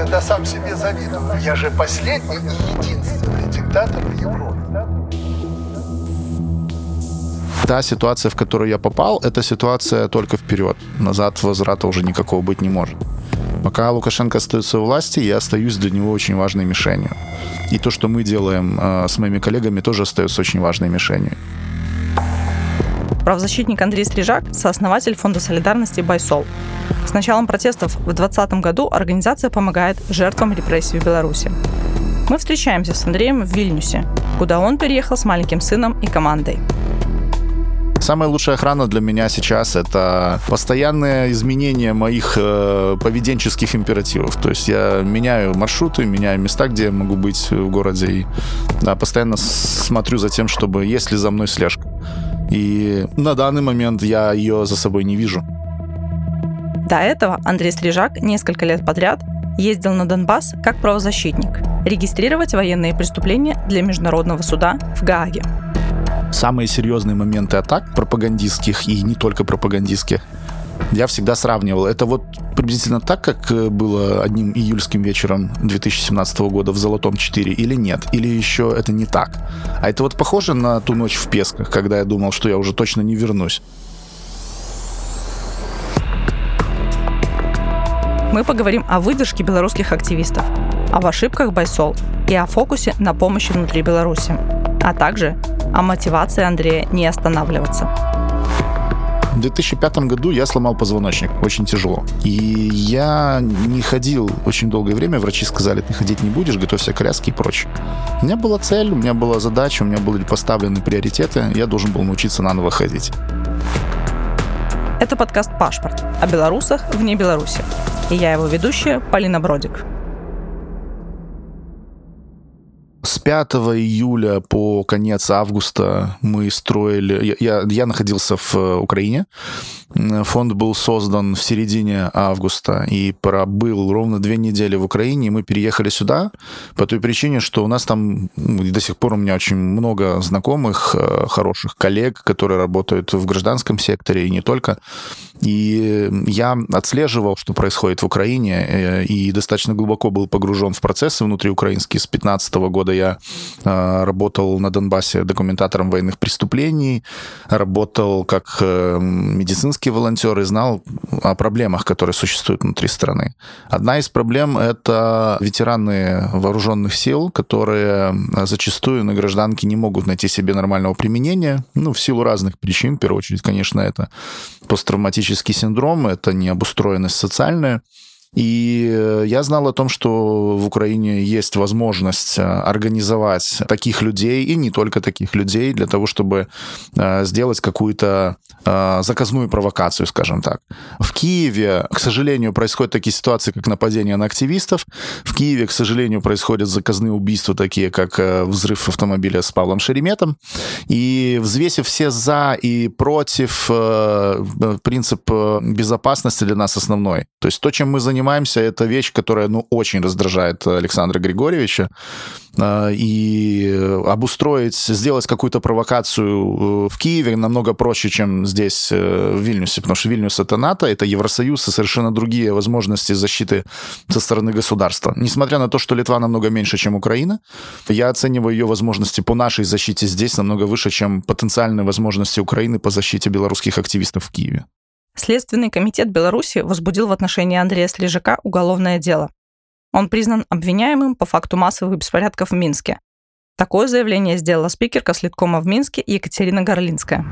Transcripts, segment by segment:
иногда сам себе завидую. Я же последний и единственный диктатор в Европе. Та ситуация, в которую я попал, это ситуация только вперед. Назад возврата уже никакого быть не может. Пока Лукашенко остается у власти, я остаюсь для него очень важной мишенью. И то, что мы делаем э, с моими коллегами, тоже остается очень важной мишенью. Правозащитник Андрей Стрижак – сооснователь Фонда солидарности «Байсол». С началом протестов в 2020 году организация помогает жертвам репрессий в Беларуси. Мы встречаемся с Андреем в Вильнюсе, куда он переехал с маленьким сыном и командой. Самая лучшая охрана для меня сейчас это постоянное изменение моих э, поведенческих императивов. То есть я меняю маршруты, меняю места, где я могу быть в городе. И да, постоянно смотрю за тем, чтобы есть ли за мной слежка. И на данный момент я ее за собой не вижу. До этого Андрей Стрижак несколько лет подряд ездил на Донбасс как правозащитник, регистрировать военные преступления для Международного суда в Гааге самые серьезные моменты атак пропагандистских и не только пропагандистских, я всегда сравнивал. Это вот приблизительно так, как э, было одним июльским вечером 2017 года в «Золотом 4» или нет? Или еще это не так? А это вот похоже на ту ночь в Песках, когда я думал, что я уже точно не вернусь. Мы поговорим о выдержке белорусских активистов, об ошибках Байсол и о фокусе на помощи внутри Беларуси, а также о мотивации Андрея не останавливаться. В 2005 году я сломал позвоночник, очень тяжело. И я не ходил очень долгое время, врачи сказали, ты ходить не будешь, готовься к коляске и прочее. У меня была цель, у меня была задача, у меня были поставлены приоритеты, я должен был научиться наново ходить. Это подкаст «Пашпорт» о белорусах вне Беларуси. И я его ведущая Полина Бродик. С 5 июля по конец августа мы строили... Я, я находился в э, Украине. Фонд был создан в середине августа и пробыл ровно две недели в Украине. И мы переехали сюда по той причине, что у нас там ну, до сих пор у меня очень много знакомых, э, хороших коллег, которые работают в гражданском секторе и не только. И я отслеживал, что происходит в Украине, э, и достаточно глубоко был погружен в процессы внутриукраинские с 15 года года я э, работал на Донбассе документатором военных преступлений, работал как э, медицинский волонтер и знал о проблемах, которые существуют внутри страны. Одна из проблем — это ветераны вооруженных сил, которые зачастую на гражданке не могут найти себе нормального применения, ну, в силу разных причин. В первую очередь, конечно, это посттравматический синдром, это необустроенность социальная, и э, я знал о том, что в Украине есть возможность э, организовать таких людей, и не только таких людей, для того, чтобы э, сделать какую-то заказную провокацию, скажем так. В Киеве, к сожалению, происходят такие ситуации, как нападение на активистов. В Киеве, к сожалению, происходят заказные убийства, такие как взрыв автомобиля с Павлом Шереметом. И взвесив все за и против, принцип безопасности для нас основной. То есть то, чем мы занимаемся, занимаемся, это вещь, которая, ну, очень раздражает Александра Григорьевича. А, и обустроить, сделать какую-то провокацию э, в Киеве намного проще, чем здесь, э, в Вильнюсе, потому что Вильнюс — это НАТО, это Евросоюз и совершенно другие возможности защиты со стороны государства. Несмотря на то, что Литва намного меньше, чем Украина, я оцениваю ее возможности по нашей защите здесь намного выше, чем потенциальные возможности Украины по защите белорусских активистов в Киеве. Следственный комитет Беларуси возбудил в отношении Андрея Слежака уголовное дело. Он признан обвиняемым по факту массовых беспорядков в Минске. Такое заявление сделала спикерка Слиткома в Минске Екатерина Горлинская.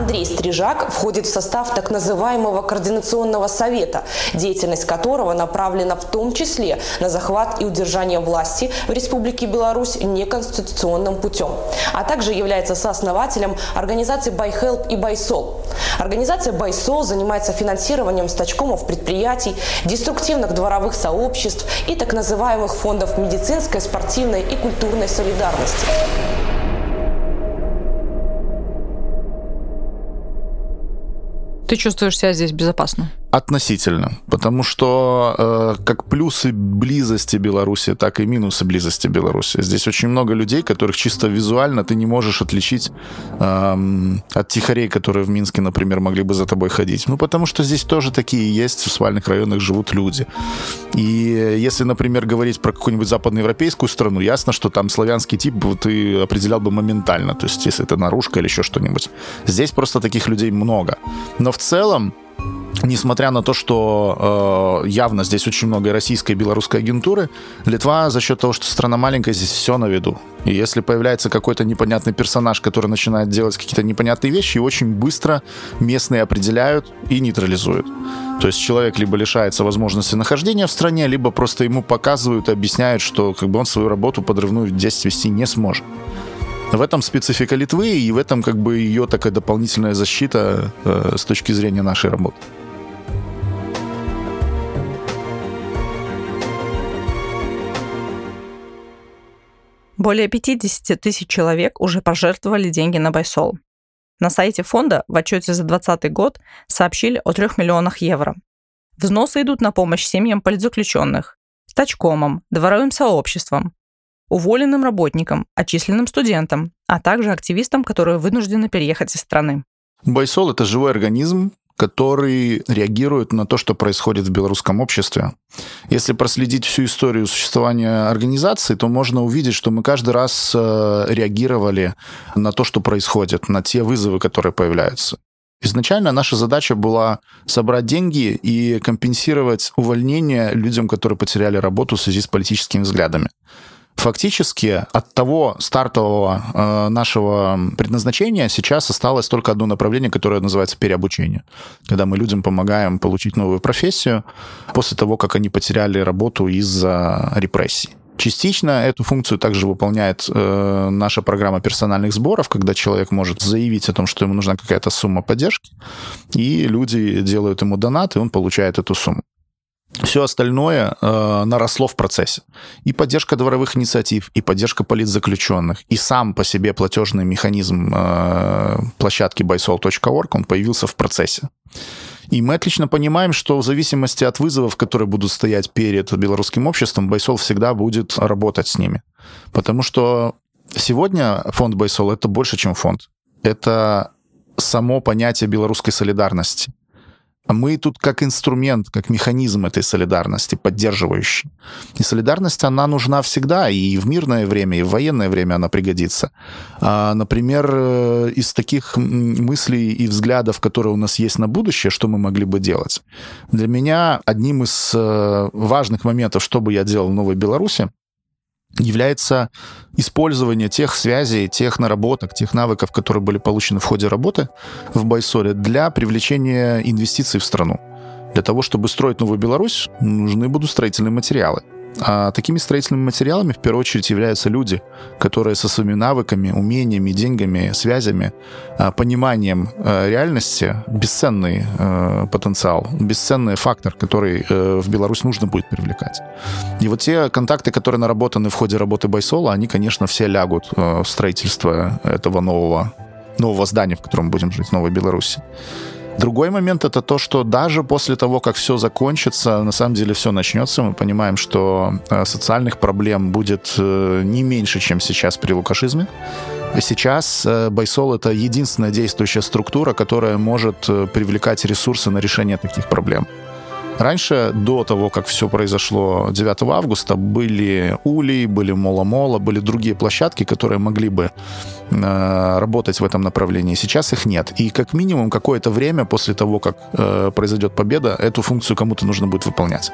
Андрей Стрижак входит в состав так называемого Координационного совета, деятельность которого направлена в том числе на захват и удержание власти в Республике Беларусь неконституционным путем, а также является сооснователем организации «Байхелп» и «Байсол». Организация «Байсол» занимается финансированием стачкомов предприятий, деструктивных дворовых сообществ и так называемых фондов медицинской, спортивной и культурной солидарности Ты чувствуешь себя здесь безопасно? Относительно. Потому что э, как плюсы близости Беларуси, так и минусы близости Беларуси. Здесь очень много людей, которых чисто визуально ты не можешь отличить э, от тихарей, которые в Минске, например, могли бы за тобой ходить. Ну, потому что здесь тоже такие есть, в спальных районах живут люди. И если, например, говорить про какую-нибудь западноевропейскую страну, ясно, что там славянский тип ты определял бы моментально. То есть, если это наружка или еще что-нибудь. Здесь просто таких людей много. Но в целом, несмотря на то, что э, явно здесь очень много российской, и белорусской агентуры, Литва за счет того, что страна маленькая, здесь все на виду. И если появляется какой-то непонятный персонаж, который начинает делать какие-то непонятные вещи, его очень быстро местные определяют и нейтрализуют. То есть человек либо лишается возможности нахождения в стране, либо просто ему показывают и объясняют, что как бы он свою работу подрывную здесь вести не сможет. В этом специфика Литвы, и в этом как бы ее такая дополнительная защита э, с точки зрения нашей работы. Более 50 тысяч человек уже пожертвовали деньги на Байсол. На сайте фонда в отчете за 2020 год сообщили о 3 миллионах евро. Взносы идут на помощь семьям политзаключенных, стачкомам, дворовым сообществам, уволенным работникам, отчисленным студентам, а также активистам, которые вынуждены переехать из страны. Байсол — это живой организм, который реагирует на то, что происходит в белорусском обществе. Если проследить всю историю существования организации, то можно увидеть, что мы каждый раз э, реагировали на то, что происходит, на те вызовы, которые появляются. Изначально наша задача была собрать деньги и компенсировать увольнение людям, которые потеряли работу в связи с политическими взглядами. Фактически от того стартового э, нашего предназначения сейчас осталось только одно направление, которое называется переобучение. Когда мы людям помогаем получить новую профессию после того, как они потеряли работу из-за репрессий. Частично эту функцию также выполняет э, наша программа персональных сборов, когда человек может заявить о том, что ему нужна какая-то сумма поддержки, и люди делают ему донат, и он получает эту сумму. Все остальное э, наросло в процессе. И поддержка дворовых инициатив, и поддержка политзаключенных, и сам по себе платежный механизм э, площадки buysol.org, он появился в процессе. И мы отлично понимаем, что в зависимости от вызовов, которые будут стоять перед белорусским обществом, Байсол всегда будет работать с ними. Потому что сегодня фонд Байсол — это больше, чем фонд. Это само понятие белорусской солидарности. А мы тут как инструмент, как механизм этой солидарности, поддерживающий. И солидарность, она нужна всегда, и в мирное время, и в военное время она пригодится. А, например, э, из таких мыслей и взглядов, которые у нас есть на будущее, что мы могли бы делать. Для меня одним из э, важных моментов, что бы я делал в Новой Беларуси, является использование тех связей, тех наработок, тех навыков, которые были получены в ходе работы в Байсоле для привлечения инвестиций в страну. Для того, чтобы строить новую Беларусь, нужны будут строительные материалы. А такими строительными материалами в первую очередь являются люди, которые со своими навыками, умениями, деньгами, связями, а, пониманием а, реальности бесценный а, потенциал, бесценный фактор, который э, в Беларусь нужно будет привлекать. И вот те контакты, которые наработаны в ходе работы Байсола, они, конечно, все лягут э, в строительство этого нового, нового здания, в котором будем жить, Новой Беларуси. Другой момент это то, что даже после того, как все закончится, на самом деле все начнется. Мы понимаем, что э, социальных проблем будет э, не меньше, чем сейчас при лукашизме. Сейчас э, Байсол — это единственная действующая структура, которая может привлекать ресурсы на решение таких проблем. Раньше, до того, как все произошло 9 августа, были Ули, были Мола-Мола, были другие площадки, которые могли бы э, работать в этом направлении. Сейчас их нет. И как минимум какое-то время после того, как э, произойдет победа, эту функцию кому-то нужно будет выполнять.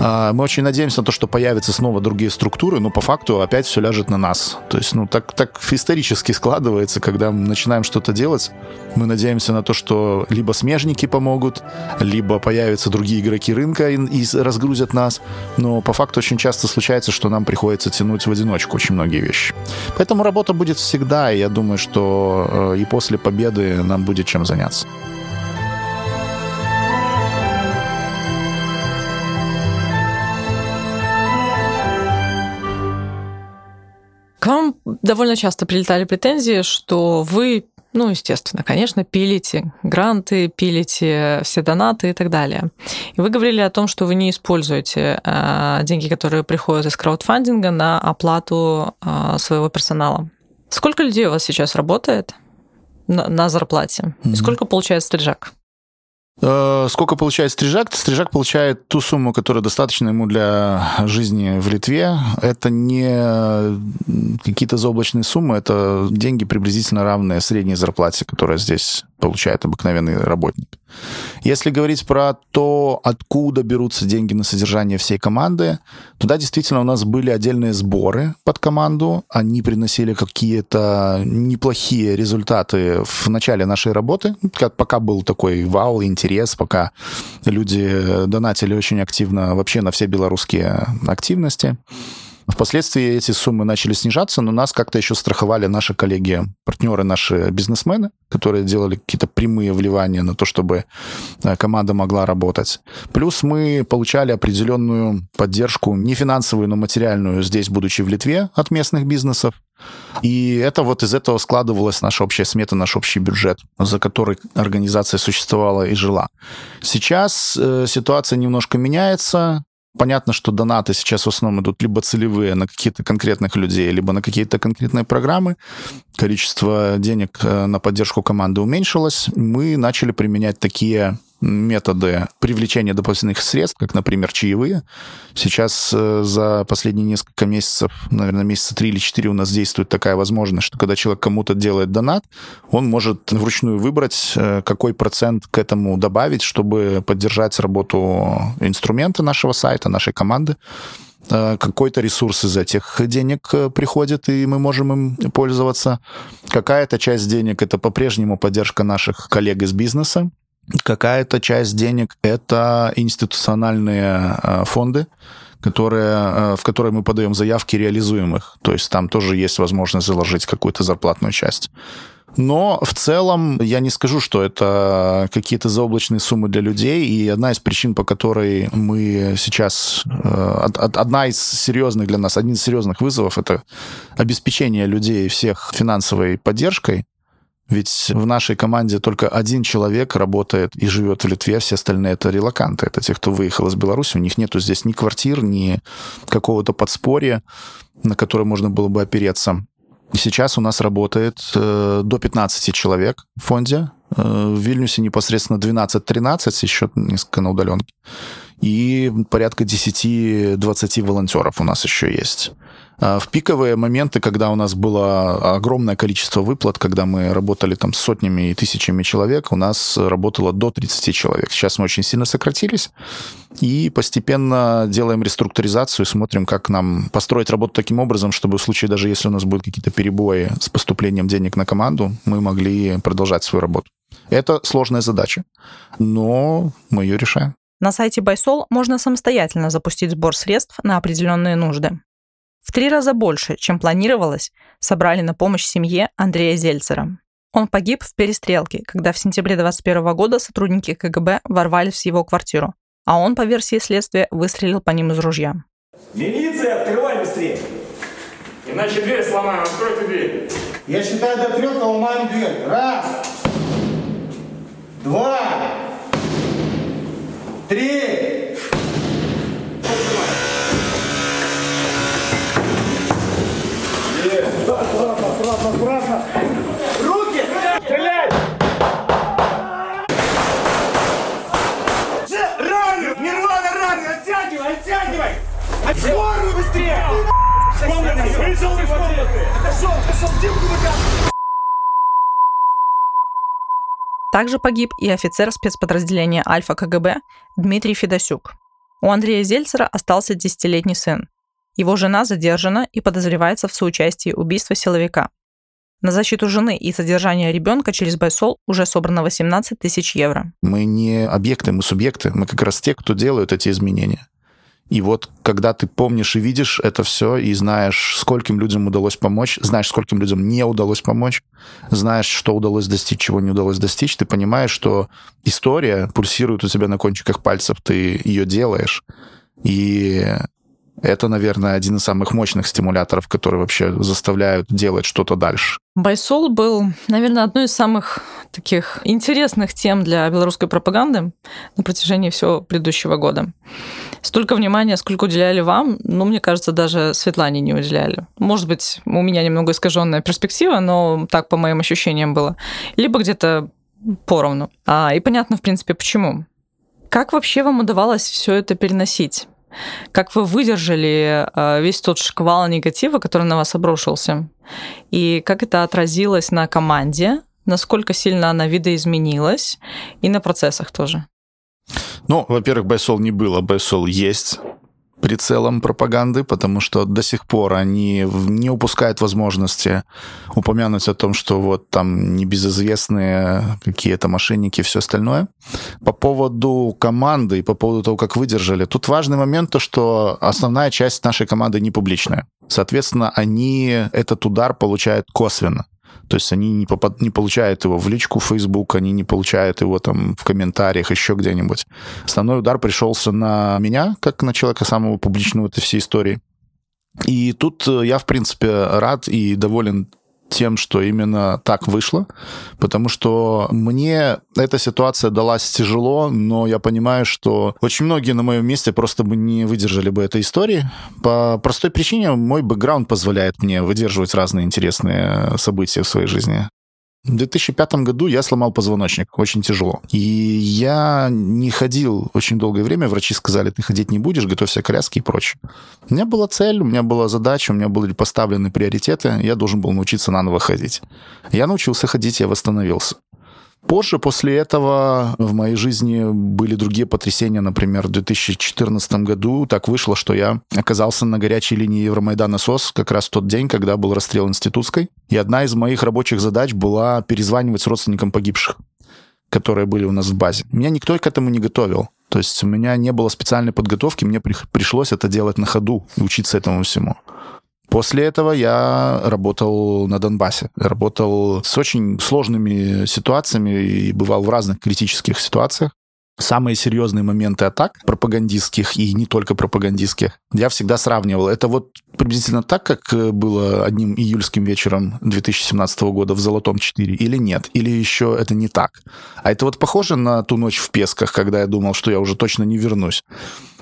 А, мы очень надеемся на то, что появятся снова другие структуры, но по факту опять все ляжет на нас. То есть, ну, так, так исторически складывается, когда мы начинаем что-то делать, мы надеемся на то, что либо смежники помогут, либо появятся другие игроки рынка и, и разгрузят нас. Но по факту очень часто случается, что нам приходится тянуть в одиночку очень многие вещи. Поэтому работа будет всегда, и я думаю, что э, и после победы нам будет чем заняться. Довольно часто прилетали претензии, что вы Ну, естественно, конечно, пилите гранты, пилите все донаты и так далее. И вы говорили о том, что вы не используете э, деньги, которые приходят из краудфандинга, на оплату э, своего персонала. Сколько людей у вас сейчас работает на, на зарплате? Mm-hmm. И сколько получает стрижак? Э, сколько получает стрижак? Стрижак получает ту сумму, которая достаточна ему для жизни в Литве. Это не какие-то заоблачные суммы, это деньги приблизительно равные средней зарплате, которая здесь получает обыкновенный работник. Если говорить про то, откуда берутся деньги на содержание всей команды, туда действительно у нас были отдельные сборы под команду. Они приносили какие-то неплохие результаты в начале нашей работы, пока был такой вау, интерес, пока люди донатили очень активно вообще на все белорусские активности. Впоследствии эти суммы начали снижаться, но нас как-то еще страховали наши коллеги, партнеры, наши бизнесмены, которые делали какие-то прямые вливания на то, чтобы э, команда могла работать. Плюс мы получали определенную поддержку, не финансовую, но материальную здесь, будучи в Литве, от местных бизнесов. И это вот из этого складывалась наша общая смета, наш общий бюджет, за который организация существовала и жила. Сейчас э, ситуация немножко меняется. Понятно, что донаты сейчас в основном идут либо целевые на какие-то конкретных людей, либо на какие-то конкретные программы. Количество денег э, на поддержку команды уменьшилось. Мы начали применять такие методы привлечения дополнительных средств, как, например, чаевые. Сейчас э, за последние несколько месяцев, наверное, месяца три или четыре у нас действует такая возможность, что когда человек кому-то делает донат, он может вручную выбрать, э, какой процент к этому добавить, чтобы поддержать работу инструмента нашего сайта, нашей команды э, какой-то ресурс из этих денег приходит, и мы можем им пользоваться. Какая-то часть денег — это по-прежнему поддержка наших коллег из бизнеса, Какая-то часть денег — это институциональные э, фонды, которые, э, в которые мы подаем заявки, реализуем их. То есть там тоже есть возможность заложить какую-то зарплатную часть. Но в целом я не скажу, что это какие-то заоблачные суммы для людей. И одна из причин, по которой мы сейчас... Э, одна из серьезных для нас, один из серьезных вызовов — это обеспечение людей всех финансовой поддержкой. Ведь в нашей команде только один человек работает и живет в Литве, все остальные это релаканты, это те, кто выехал из Беларуси, у них нету здесь ни квартир, ни какого-то подспорья, на которое можно было бы опереться. Сейчас у нас работает э, до 15 человек в фонде. Э, в Вильнюсе непосредственно 12-13, еще несколько на удаленке. И порядка 10-20 волонтеров у нас еще есть. А, в пиковые моменты, когда у нас было огромное количество выплат, когда мы работали там с сотнями и тысячами человек, у нас работало до 30 человек. Сейчас мы очень сильно сократились и постепенно делаем реструктуризацию, смотрим, как нам построить работу таким образом, чтобы в случае, даже если у нас будут какие-то перебои с поступлением денег на команду, мы могли продолжать свою работу. Это сложная задача, но мы ее решаем. На сайте Байсол можно самостоятельно запустить сбор средств на определенные нужды. В три раза больше, чем планировалось, собрали на помощь семье Андрея Зельцера. Он погиб в перестрелке, когда в сентябре 2021 года сотрудники КГБ ворвались в его квартиру, а он, по версии следствия, выстрелил по ним из ружья. Милиция, открывай быстрее! Иначе дверь сломаем, откройте дверь. Я считаю до трех, ломаем дверь. Раз, два, три. Аккуратно, аккуратно, аккуратно. Руки! Стреляй! Раню! Нирвана раню! Оттягивай, оттягивай! Скорую быстрее! Комната! Вышел из комнаты! Отошел, отошел, Димку выкатывай! Также погиб и офицер спецподразделения Альфа КГБ Дмитрий Федосюк. У Андрея Зельцера остался десятилетний сын. Его жена задержана и подозревается в соучастии убийства силовика. На защиту жены и содержание ребенка через Байсол уже собрано 18 тысяч евро. Мы не объекты, мы субъекты. Мы как раз те, кто делают эти изменения. И вот когда ты помнишь и видишь это все, и знаешь, скольким людям удалось помочь, знаешь, скольким людям не удалось помочь, знаешь, что удалось достичь, чего не удалось достичь, ты понимаешь, что история пульсирует у тебя на кончиках пальцев, ты ее делаешь. И Это, наверное, один из самых мощных стимуляторов, которые вообще заставляют делать что-то дальше. Байсол был, наверное, одной из самых таких интересных тем для белорусской пропаганды на протяжении всего предыдущего года. Столько внимания, сколько уделяли вам, ну, мне кажется, даже Светлане не уделяли. Может быть, у меня немного искаженная перспектива, но так по моим ощущениям было. Либо где-то поровну. А, и понятно, в принципе, почему. Как вообще вам удавалось все это переносить? Как вы выдержали а, весь тот шквал негатива, который на вас обрушился? И как это отразилось на команде? Насколько сильно она видоизменилась? И на процессах тоже? Ну, во-первых, Байсол не было, Байсол есть прицелом пропаганды, потому что до сих пор они не упускают возможности упомянуть о том, что вот там небезызвестные какие-то мошенники и все остальное. По поводу команды и по поводу того, как выдержали, тут важный момент то, что основная часть нашей команды не публичная. Соответственно, они этот удар получают косвенно. То есть они не, попад... не получают его в личку Facebook, они не получают его там в комментариях, еще где-нибудь. Основной удар пришелся на меня, как на человека самого публичного этой всей истории. И тут э, я, в принципе, рад и доволен тем, что именно так вышло, потому что мне эта ситуация далась тяжело, но я понимаю, что очень многие на моем месте просто бы не выдержали бы этой истории. По простой причине мой бэкграунд позволяет мне выдерживать разные интересные события в своей жизни. В 2005 году я сломал позвоночник, очень тяжело. И я не ходил очень долгое время, врачи сказали, ты ходить не будешь, готовься к коляске и прочее. У меня была цель, у меня была задача, у меня были поставлены приоритеты, я должен был научиться наново ходить. Я научился ходить, я восстановился. Позже, после этого, в моей жизни были другие потрясения. Например, в 2014 году так вышло, что я оказался на горячей линии Евромайдана СОС как раз в тот день, когда был расстрел Институтской. И одна из моих рабочих задач была перезванивать с родственникам погибших которые были у нас в базе. Меня никто к этому не готовил. То есть у меня не было специальной подготовки, мне пришлось это делать на ходу и учиться этому всему. После этого я работал на Донбассе. Работал с очень сложными ситуациями и бывал в разных критических ситуациях. Самые серьезные моменты атак пропагандистских и не только пропагандистских я всегда сравнивал. Это вот приблизительно так, как было одним июльским вечером 2017 года в «Золотом 4» или нет? Или еще это не так? А это вот похоже на ту ночь в Песках, когда я думал, что я уже точно не вернусь.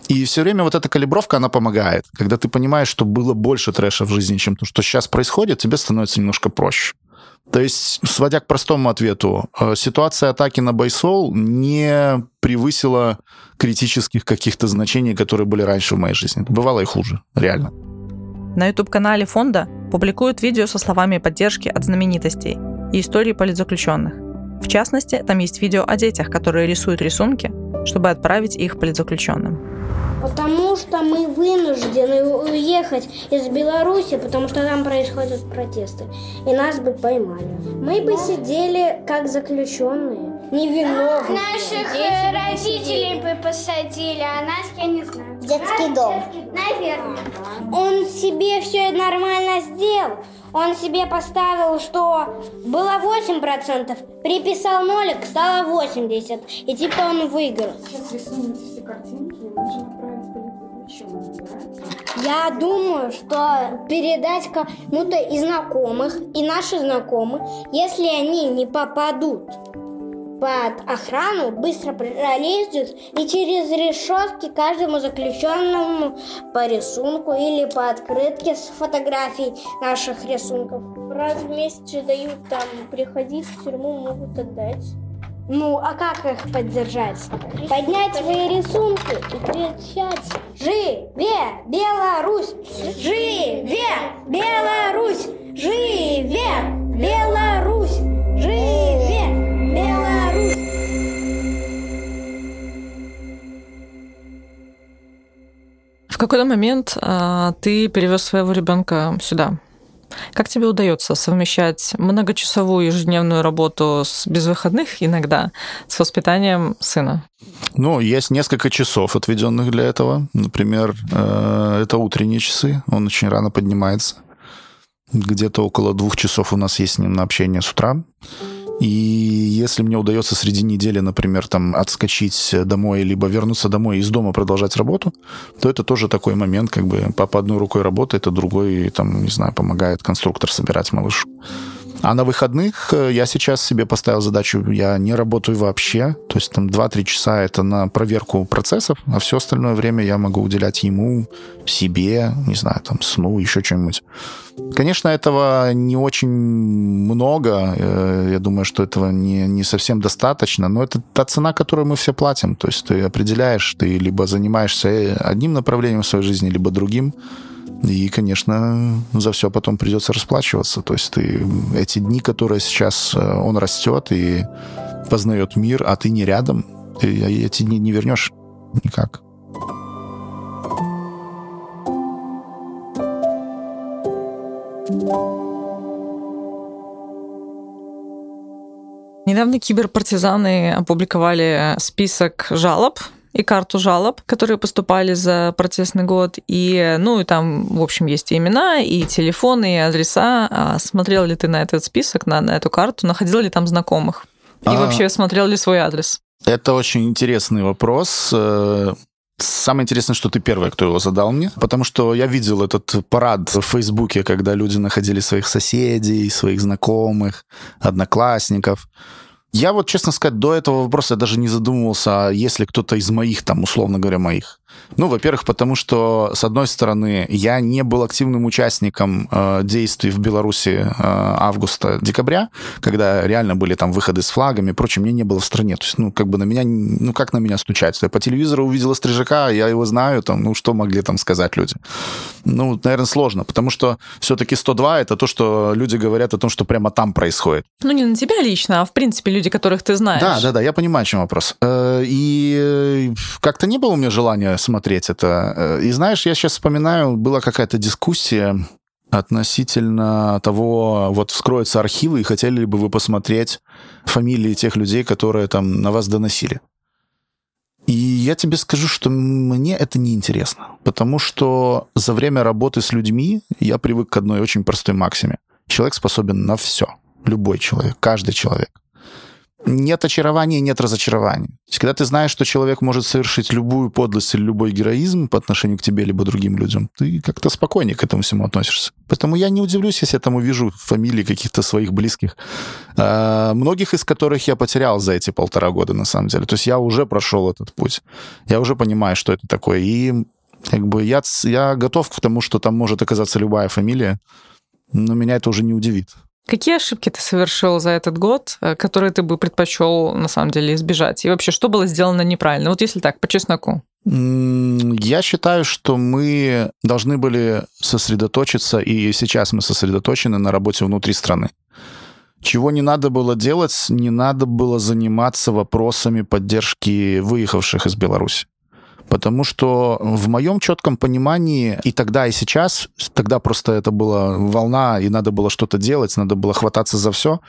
И все время вот эта калибровка, она помогает. Когда ты понимаешь, что было больше трэша в жизни, чем то, что сейчас происходит, тебе становится немножко проще. То есть, сводя к простому ответу, э, ситуация атаки на Байсол не превысила критических каких-то значений, которые были раньше в моей жизни. Бывало и хуже, реально. На YouTube-канале фонда публикуют видео со словами поддержки от знаменитостей и истории политзаключенных. В частности, там есть видео о детях, которые рисуют рисунки, чтобы отправить их политзаключенным. Потому что мы вынуждены уехать из Беларуси, потому что там происходят протесты. И нас бы поймали. Мы бы сидели как заключенные. Невиновные. Наших э, родителей бы посадили, а нас я не знаю. Детский дом. Наверное. Он себе все нормально сделал. Он себе поставил, что было 8%, приписал нолик, стало 80. И типа он выиграл. Сейчас рисуете все картинки, нужно я думаю, что передать кому-то из знакомых и наши знакомые, если они не попадут под охрану, быстро пролезут и через решетки каждому заключенному по рисунку или по открытке с фотографией наших рисунков. Раз в месяц дают там приходить в тюрьму, могут отдать. Ну, а как их поддержать? Поднять свои рисунки и кричать «Живе Беларусь! Живе Беларусь! Живе Беларусь! Живе Беларусь!» Какой-то момент а, ты перевез своего ребенка сюда, как тебе удается совмещать многочасовую ежедневную работу с безвыходных иногда с воспитанием сына? Ну, есть несколько часов, отведенных для этого. Например, э, это утренние часы. Он очень рано поднимается. Где-то около двух часов у нас есть с ним на общение с утра. И если мне удается среди недели, например, там отскочить домой, либо вернуться домой и из дома продолжать работу, то это тоже такой момент, как бы папа одной рукой работает, а другой, там, не знаю, помогает конструктор собирать малышу. А на выходных э, я сейчас себе поставил задачу, я не работаю вообще, то есть там 2-3 часа это на проверку процессов, а все остальное время я могу уделять ему, себе, не знаю, там, сну, еще чем-нибудь. Конечно, этого не очень много, э, я думаю, что этого не, не совсем достаточно, но это та цена, которую мы все платим, то есть ты определяешь, ты либо занимаешься одним направлением в своей жизни, либо другим, и, конечно, за все потом придется расплачиваться. То есть ты эти дни, которые сейчас э, он растет и познает мир, а ты не рядом, ты эти дни не вернешь никак. Недавно киберпартизаны опубликовали список жалоб и карту жалоб, которые поступали за протестный год. И, ну, и там, в общем, есть и имена, и телефоны, и адреса. А смотрел ли ты на этот список, на, на эту карту? Находил ли там знакомых? И а... вообще смотрел ли свой адрес? Это очень интересный вопрос. Э, самое интересное, что ты первый, кто его задал мне, потому что я видел этот парад в Фейсбуке, когда люди находили своих соседей, своих знакомых, одноклассников. Я вот, честно сказать, до этого вопроса даже не задумывался, а если кто-то из моих, там, условно говоря, моих. Ну, во-первых, потому что, с одной стороны, я не был активным участником э, действий в Беларуси э, августа-декабря, когда реально были там выходы с флагами и прочее, мне не было в стране. То есть, ну, как бы на меня, ну, как на меня стучать? Я по телевизору увидела Стрижака, я его знаю, там, ну, что могли там сказать люди? Ну, наверное, сложно, потому что все-таки 102 — это то, что люди говорят о том, что прямо там происходит. Ну, не на тебя лично, а в принципе люди, которых ты знаешь. Да, да, да, я понимаю, о чем вопрос. Э, и как-то не было у меня желания смотреть это. Э, и знаешь, я сейчас вспоминаю, была какая-то дискуссия относительно того, вот вскроются архивы, и хотели ли бы вы посмотреть фамилии тех людей, которые там на вас доносили. И я тебе скажу, что мне это не интересно, потому что за время работы с людьми я привык к одной очень простой максиме. Человек способен на все. Любой человек, каждый человек нет очарования, нет разочарования. То есть, когда ты знаешь, что человек может совершить любую подлость или любой героизм по отношению к тебе либо другим людям, ты как-то спокойнее к этому всему относишься. Поэтому я не удивлюсь, если я там увижу фамилии каких-то своих близких, а, многих из которых я потерял за эти полтора года, на самом деле. То есть я уже прошел этот путь. Я уже понимаю, что это такое. И как бы я, я готов к тому, что там может оказаться любая фамилия, но меня это уже не удивит. Какие ошибки ты совершил за этот год, э, которые ты бы предпочел на самом деле избежать? И вообще, что было сделано неправильно? Вот если так, по чесноку. Я считаю, что мы должны были сосредоточиться, и сейчас мы сосредоточены на работе внутри страны. Чего не надо было делать, не надо было заниматься вопросами поддержки выехавших из Беларуси. Потому что в моем четком понимании и тогда, и сейчас, тогда просто это была волна, и надо было что-то делать, надо было хвататься за все.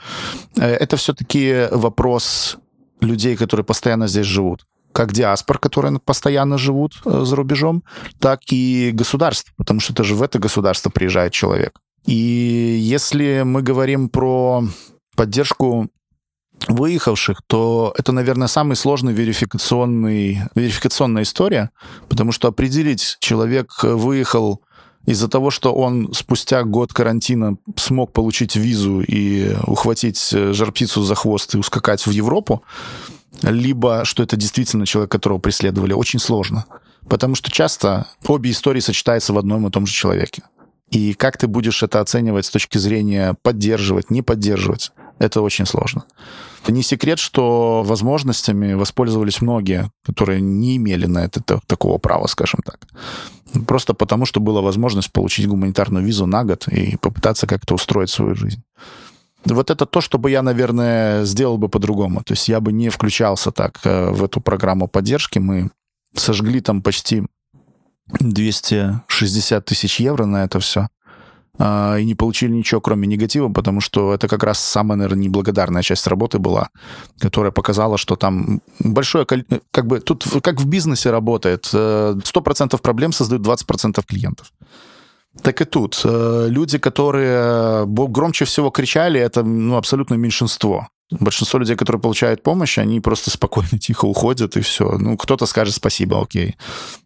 Э, это все-таки вопрос людей, которые постоянно здесь живут как диаспор, которые постоянно живут э, за рубежом, так и государств, потому что это же в это государство приезжает человек. И если мы говорим про поддержку выехавших, то это, наверное, самый сложный верификационный, верификационная история, потому что определить, человек выехал из-за того, что он спустя год карантина смог получить визу и ухватить э, жарптицу за хвост и ускакать в Европу, либо что это действительно человек, которого преследовали, очень сложно. Потому что часто обе истории сочетаются в одном и том же человеке. И как ты будешь это оценивать с точки зрения поддерживать, не поддерживать, это очень сложно. Не секрет, что возможностями воспользовались многие, которые не имели на это такого права, скажем так. Просто потому, что была возможность получить гуманитарную визу на год и попытаться как-то устроить свою жизнь. Вот это то, что бы я, наверное, сделал бы по-другому. То есть я бы не включался так э, в эту программу поддержки. Мы сожгли там почти 260 тысяч евро на это все. А, и не получили ничего, кроме негатива, потому что это как раз самая, наверное, неблагодарная часть работы была, которая показала, что там большое количество... Как бы тут как в бизнесе работает. 100% э, проблем создают 20% клиентов. Так и тут. Э, люди, которые громче всего кричали, это ну, абсолютно меньшинство. Большинство людей, которые получают помощь, они просто спокойно, тихо уходят, и все. Ну, кто-то скажет спасибо, окей.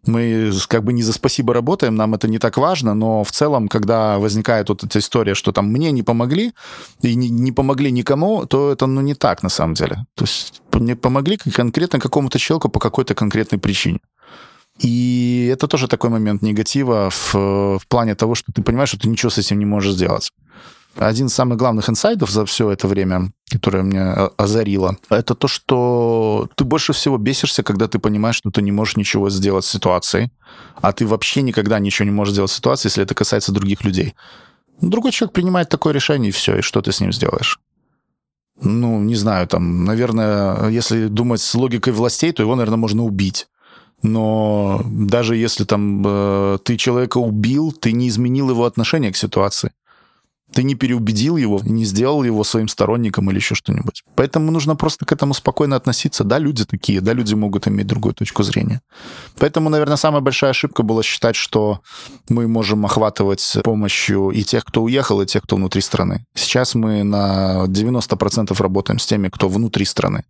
Мы как бы не за спасибо работаем, нам это не так важно, но в целом, когда возникает вот эта история, что там мне не помогли, и не, не помогли никому, то это, ну, не так на самом деле. То есть мне помогли конкретно какому-то человеку по какой-то конкретной причине. И это тоже такой момент негатива в, в плане того, что ты понимаешь, что ты ничего с этим не можешь сделать. Один из самых главных инсайдов за все это время, которое меня озарило, это то, что ты больше всего бесишься, когда ты понимаешь, что ты не можешь ничего сделать с ситуацией, а ты вообще никогда ничего не можешь сделать с ситуацией, если это касается других людей. Другой человек принимает такое решение, и все, и что ты с ним сделаешь? Ну, не знаю, там, наверное, если думать с логикой властей, то его, наверное, можно убить. Но даже если там э, ты человека убил, ты не изменил его отношение к ситуации. Ты не переубедил его, не сделал его своим сторонником или еще что-нибудь. Поэтому нужно просто к этому спокойно относиться. Да, люди такие, да, люди могут иметь другую точку зрения. Поэтому, наверное, самая большая ошибка была считать, что мы можем охватывать помощью и тех, кто уехал, и тех, кто внутри страны. Сейчас мы на 90% работаем с теми, кто внутри страны.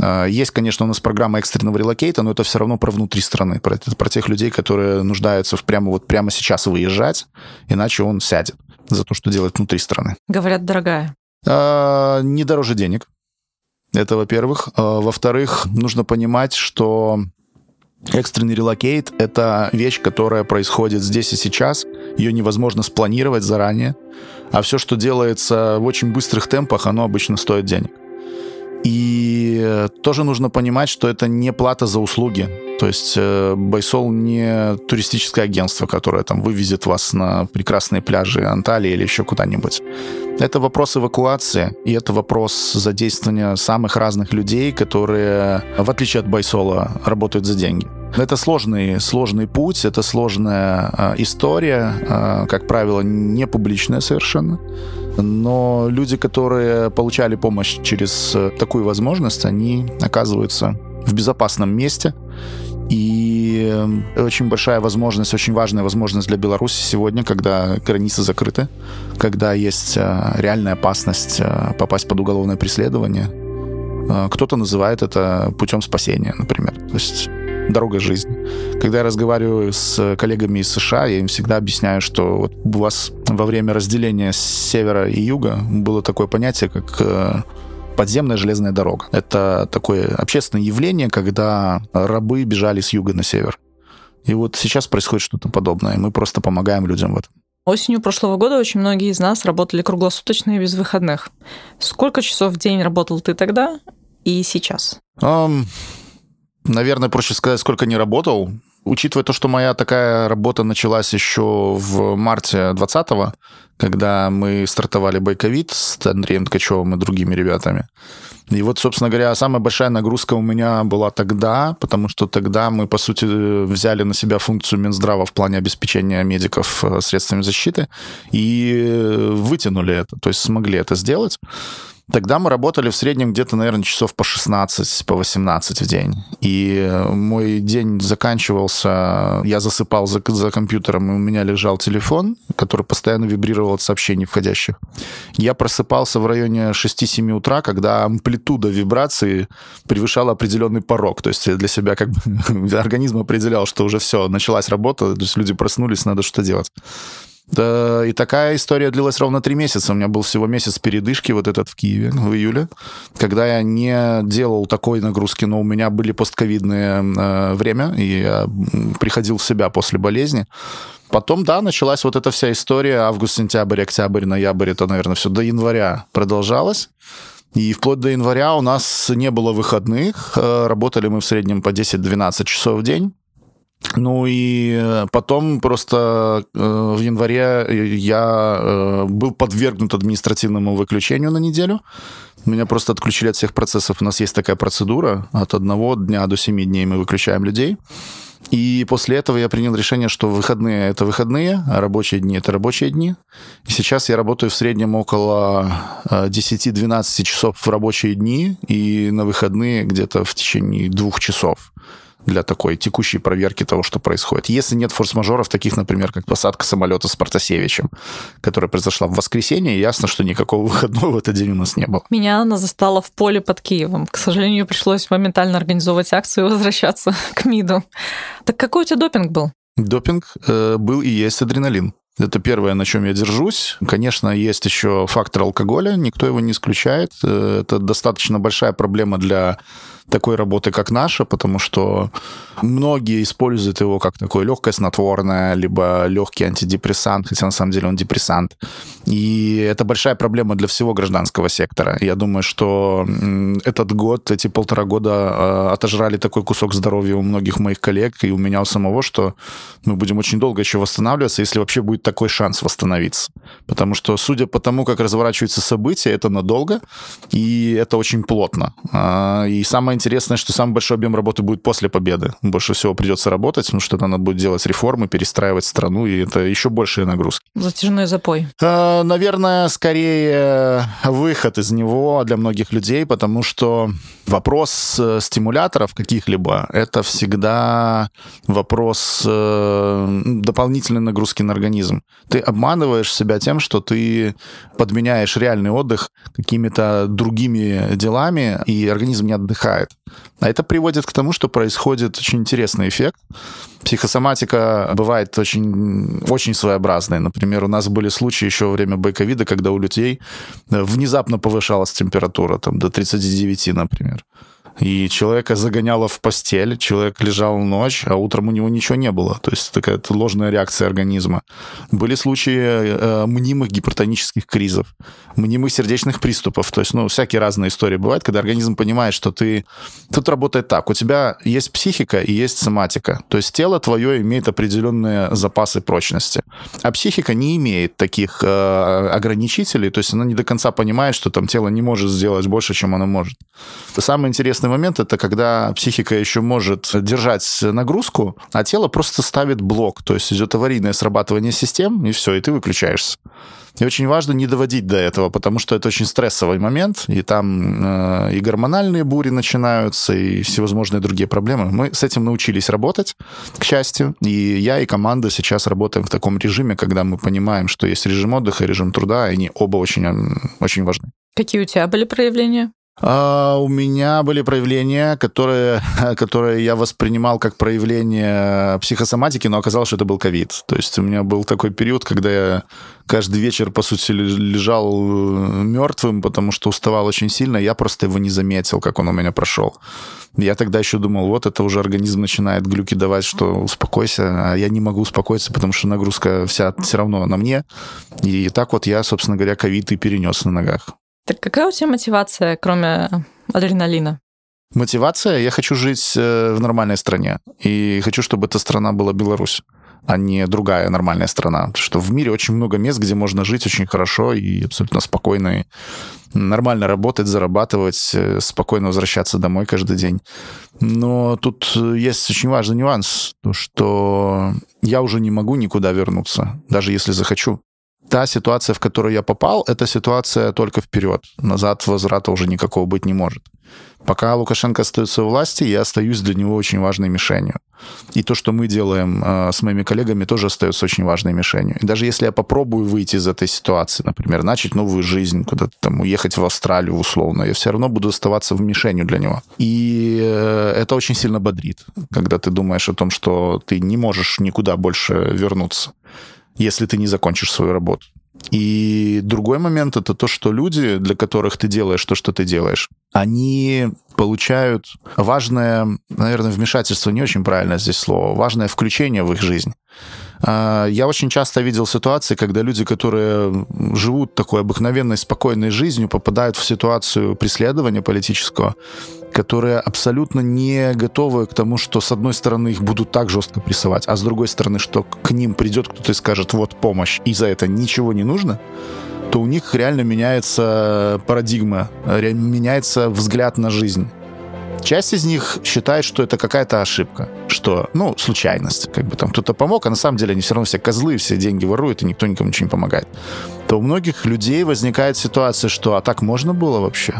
А, есть, конечно, у нас программа экстренного релокейта, но это все равно про внутри страны, про, про тех людей, которые нуждаются в прямо вот прямо сейчас выезжать, иначе он сядет за то, что делает внутри страны. Говорят, дорогая. А, не дороже денег. Это, во-первых. А, во-вторых, нужно понимать, что экстренный relocate — это вещь, которая происходит здесь и сейчас. Ее невозможно спланировать заранее. А все, что делается в очень быстрых темпах, оно обычно стоит денег. И тоже нужно понимать, что это не плата за услуги. То есть э, BYSOL не туристическое агентство, которое там вывезет вас на прекрасные пляжи Анталии или еще куда-нибудь. Это вопрос эвакуации, и это вопрос задействования самых разных людей, которые, в отличие от Байсола, работают за деньги. Это сложный, сложный путь, это сложная э, история, э, как правило, не публичная совершенно. Но люди, которые получали помощь через э, такую возможность, они оказываются в безопасном месте, и э, очень большая возможность, очень важная возможность для Беларуси сегодня, когда границы закрыты, когда есть э, реальная опасность попасть под уголовное преследование. Кто-то называет это путем спасения, например. То есть дорога жизни. Когда я разговариваю с коллегами из США, я им всегда объясняю, что вот у вас во время разделения севера и юга было такое понятие, как подземная железная дорога. Это такое общественное явление, когда рабы бежали с юга на север. И вот сейчас происходит что-то подобное, и мы просто помогаем людям в этом. Осенью прошлого года очень многие из нас работали круглосуточно и без выходных. Сколько часов в день работал ты тогда и сейчас? Um, наверное, проще сказать, сколько не работал. Учитывая то, что моя такая работа началась еще в марте 2020 когда мы стартовали Байковид с Андреем Ткачевым и другими ребятами. И вот, собственно говоря, самая большая нагрузка у меня была тогда, потому что тогда мы, по сути, взяли на себя функцию Минздрава в плане обеспечения медиков э, средствами защиты и вытянули это, то есть смогли это сделать. Тогда мы работали в среднем где-то, наверное, часов по 16, по 18 в день. И мой день заканчивался, я засыпал за, за компьютером, и у меня лежал телефон, который постоянно вибрировал от сообщений входящих. Я просыпался в районе 6-7 утра, когда амплитуда вибрации превышала определенный порог. То есть для себя как бы организм определял, что уже все, началась работа, то есть люди проснулись, надо что делать. Да, и такая история длилась ровно три месяца. У меня был всего месяц передышки вот этот в Киеве в июле, когда я не делал такой нагрузки, но у меня были постковидные э, время, и я приходил в себя после болезни. Потом, да, началась вот эта вся история, август, сентябрь, октябрь, ноябрь, это, наверное, все до января продолжалось. И вплоть до января у нас не было выходных. Э, работали мы в среднем по 10-12 часов в день. Ну и э, потом просто э, в январе я э, был подвергнут административному выключению на неделю. Меня просто отключили от всех процессов. У нас есть такая процедура. От одного дня до семи дней мы выключаем людей. И после этого я принял решение, что выходные — это выходные, а рабочие дни — это рабочие дни. И сейчас я работаю в среднем около 10-12 часов в рабочие дни и на выходные где-то в течение двух часов. Для такой текущей проверки того, что происходит. Если нет форс-мажоров, таких, например, как посадка самолета с Протасевичем, которая произошла в воскресенье, ясно, что никакого выходного в этот день у нас не было. Меня она застала в поле под Киевом. К сожалению, пришлось моментально организовывать акцию и возвращаться к МИДу. Так какой у тебя допинг был? Допинг э, был и есть адреналин. Это первое, на чем я держусь. Конечно, есть еще фактор алкоголя, никто его не исключает. Э, это достаточно большая проблема для такой работы, как наша, потому что многие используют его как такое легкое снотворное, либо легкий антидепрессант, хотя на самом деле он депрессант. И это большая проблема для всего гражданского сектора. Я думаю, что этот год, эти полтора года э, отожрали такой кусок здоровья у многих моих коллег и у меня у самого, что мы будем очень долго еще восстанавливаться, если вообще будет такой шанс восстановиться. Потому что, судя по тому, как разворачиваются события, это надолго, и это очень плотно. А, и самое интересное, что самый большой объем работы будет после победы. Больше всего придется работать, потому что надо будет делать реформы, перестраивать страну, и это еще большие нагрузки. Затяжной запой. А, наверное, скорее выход из него для многих людей, потому что вопрос э, стимуляторов каких-либо — это всегда вопрос э, дополнительной нагрузки на организм. Ты обманываешь себя тем, что ты подменяешь реальный отдых какими-то другими делами, и организм не отдыхает. А это приводит к тому, что происходит очень интересный эффект. Психосоматика бывает очень, очень своеобразной. Например, у нас были случаи еще во время бойковида, когда у людей внезапно повышалась температура, там, до 39, например и человека загоняло в постель, человек лежал ночь, а утром у него ничего не было. То есть такая ложная реакция организма. Были случаи э, мнимых гипертонических кризов, мнимых сердечных приступов. То есть, ну, всякие разные истории бывают, когда организм понимает, что ты... Тут работает так. У тебя есть психика и есть соматика. То есть тело твое имеет определенные запасы прочности. А психика не имеет таких э, ограничителей, то есть она не до конца понимает, что там тело не может сделать больше, чем оно может. Самое интересное интересный момент, это когда психика еще может держать нагрузку, а тело просто ставит блок, то есть идет аварийное срабатывание систем, и все, и ты выключаешься. И очень важно не доводить до этого, потому что это очень стрессовый момент, и там э, и гормональные бури начинаются, и всевозможные другие проблемы. Мы с этим научились работать, к счастью, и я и команда сейчас работаем в таком режиме, когда мы понимаем, что есть режим отдыха и режим труда, и они оба очень, очень важны. Какие у тебя были проявления? А, у меня были проявления, которые, которые я воспринимал как проявление психосоматики, но оказалось, что это был ковид. То есть у меня был такой период, когда я каждый вечер, по сути, лежал э, мертвым, потому что уставал очень сильно. Я просто его не заметил, как он у меня прошел. Я тогда еще думал, вот это уже организм начинает глюки давать, что успокойся, а я не могу успокоиться, потому что нагрузка вся все равно на мне. И так вот я, собственно говоря, ковид и перенес на ногах. Так какая у тебя мотивация, кроме адреналина? Мотивация? Я хочу жить э, в нормальной стране. И хочу, чтобы эта страна была Беларусь а не другая нормальная страна. Потому что в мире очень много мест, где можно жить очень хорошо и абсолютно спокойно, и нормально работать, зарабатывать, э, спокойно возвращаться домой каждый день. Но тут есть очень важный нюанс, то что я уже не могу никуда вернуться, даже если захочу та ситуация, в которую я попал, это ситуация только вперед. Назад возврата уже никакого быть не может. Пока Лукашенко остается у власти, я остаюсь для него очень важной мишенью. И то, что мы делаем э, с моими коллегами, тоже остается очень важной мишенью. И даже если я попробую выйти из этой ситуации, например, начать новую жизнь, куда-то там уехать в Австралию условно, я все равно буду оставаться в мишенью для него. И э, это очень сильно бодрит, когда ты думаешь о том, что ты не можешь никуда больше вернуться если ты не закончишь свою работу. И другой момент это то, что люди, для которых ты делаешь то, что ты делаешь, они получают важное, наверное, вмешательство, не очень правильно здесь слово, важное включение в их жизнь. А, я очень часто видел ситуации, когда люди, которые живут такой обыкновенной, спокойной жизнью, попадают в ситуацию преследования политического, которые абсолютно не готовы к тому, что с одной стороны их будут так жестко прессовать, а с другой стороны, что к ним придет кто-то и скажет, вот помощь, и за это ничего не нужно, то у них реально меняется парадигма, меняется взгляд на жизнь. Часть из них считает, что это какая-то ошибка, что, ну, случайность. Как бы там кто-то помог, а на самом деле они все равно все козлы, все деньги воруют, и никто никому ничего не помогает. То у многих людей возникает ситуация, что а так можно было вообще?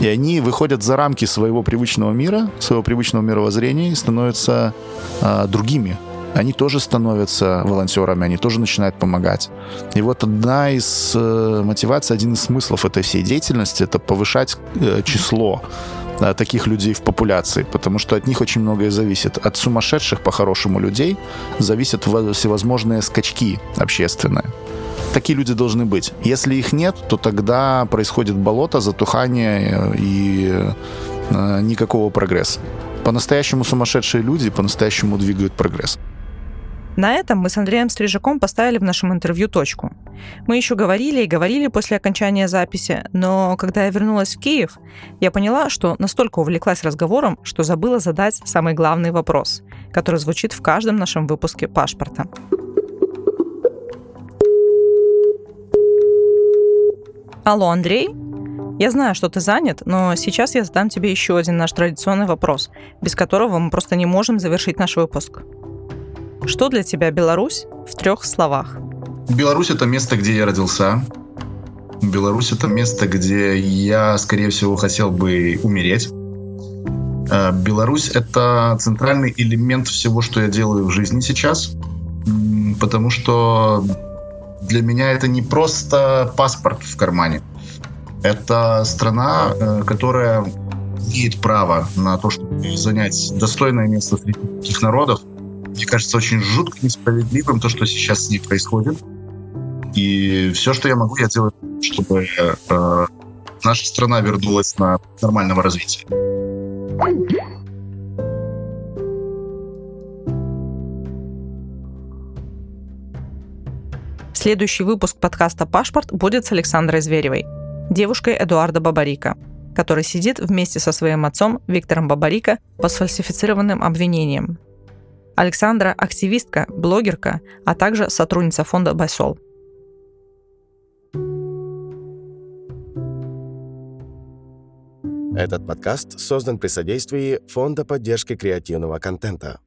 И они выходят за рамки своего привычного мира, своего привычного мировоззрения и становятся э, другими. Они тоже становятся волонтерами, они тоже начинают помогать. И вот одна из э, мотиваций, один из смыслов этой всей деятельности — это повышать э, число э, таких людей в популяции, потому что от них очень многое зависит. От сумасшедших, по-хорошему, людей зависят всевозможные скачки общественные такие люди должны быть. Если их нет, то тогда происходит болото, затухание и э, никакого прогресса. По-настоящему сумасшедшие люди по-настоящему двигают прогресс. На этом мы с Андреем Стрижаком поставили в нашем интервью точку. Мы еще говорили и говорили после окончания записи, но когда я вернулась в Киев, я поняла, что настолько увлеклась разговором, что забыла задать самый главный вопрос, который звучит в каждом нашем выпуске паспорта. Алло, Андрей? Я знаю, что ты занят, но сейчас я задам тебе еще один наш традиционный вопрос, без которого мы просто не можем завершить наш выпуск. Что для тебя Беларусь в трех словах? Беларусь — это место, где я родился. Беларусь — это место, где я, скорее всего, хотел бы умереть. Э, Беларусь — это центральный элемент всего, что я делаю в жизни сейчас, потому что для меня это не просто паспорт в кармане. Это страна, э, которая имеет право на то, чтобы занять достойное место среди таких народов, мне кажется, очень жутко несправедливым то, что сейчас с ней происходит. И все, что я могу, я делаю, чтобы э, наша страна вернулась на нормального развития. Следующий выпуск подкаста «Пашпорт» будет с Александрой Зверевой, девушкой Эдуарда Бабарика, который сидит вместе со своим отцом Виктором Бабарика по сфальсифицированным обвинениям. Александра – активистка, блогерка, а также сотрудница фонда «Байсол». Этот подкаст создан при содействии Фонда поддержки креативного контента.